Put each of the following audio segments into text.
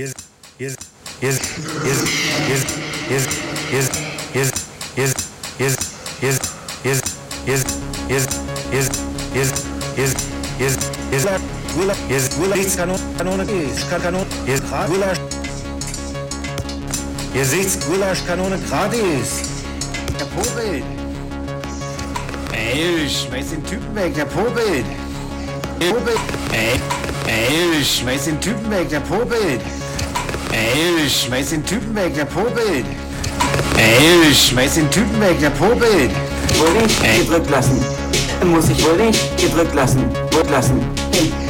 is is is is is is is Ihr hier ist Kanone, Kanone, Kanone, hier ist Grad, Willa, hier seht's, Gulasch, Kanone, gratis. Der Popel. Ey, schmeiß den Typen weg, der Popel. Der Popel. Ey, ey, schmeiß den Typen weg, der Popel. Ey, schmeiß den Typen weg, der Popel. Ey, schmeiß den Typen weg, der Popel. Wohl ich gedrückt lassen. Muss ich wohl nicht gedrückt lassen. Gedrückt lassen. Ey.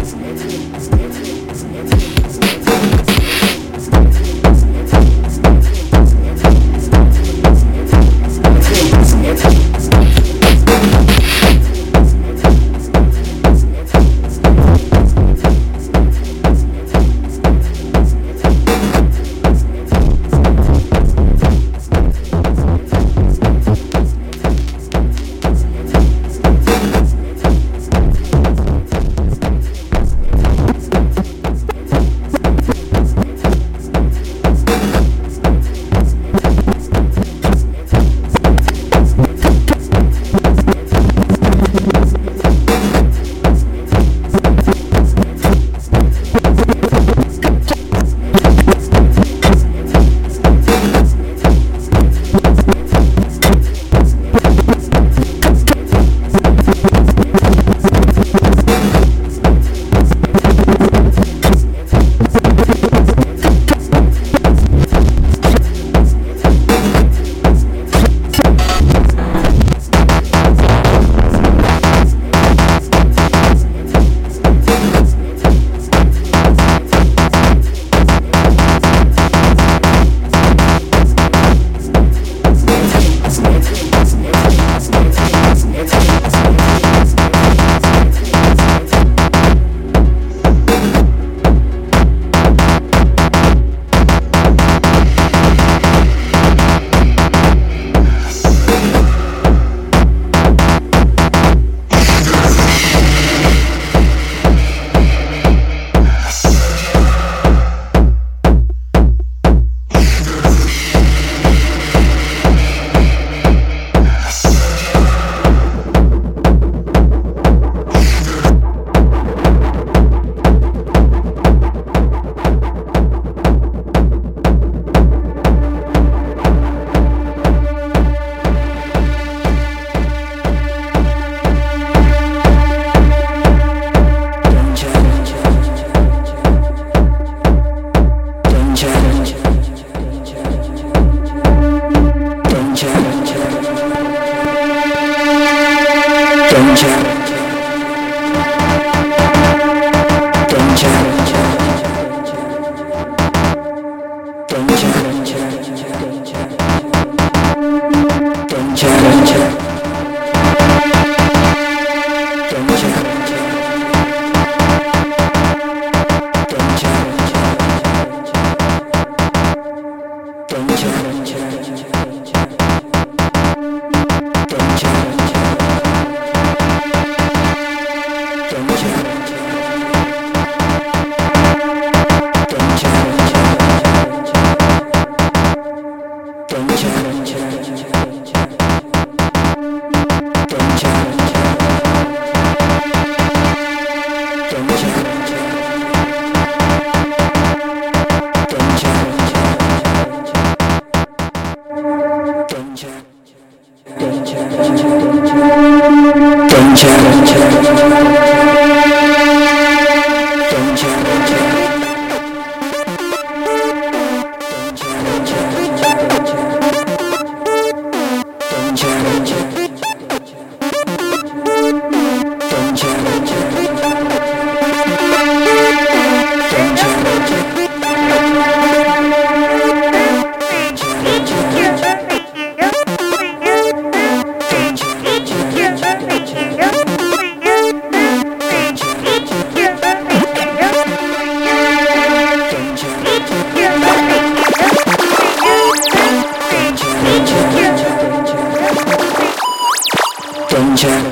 danger.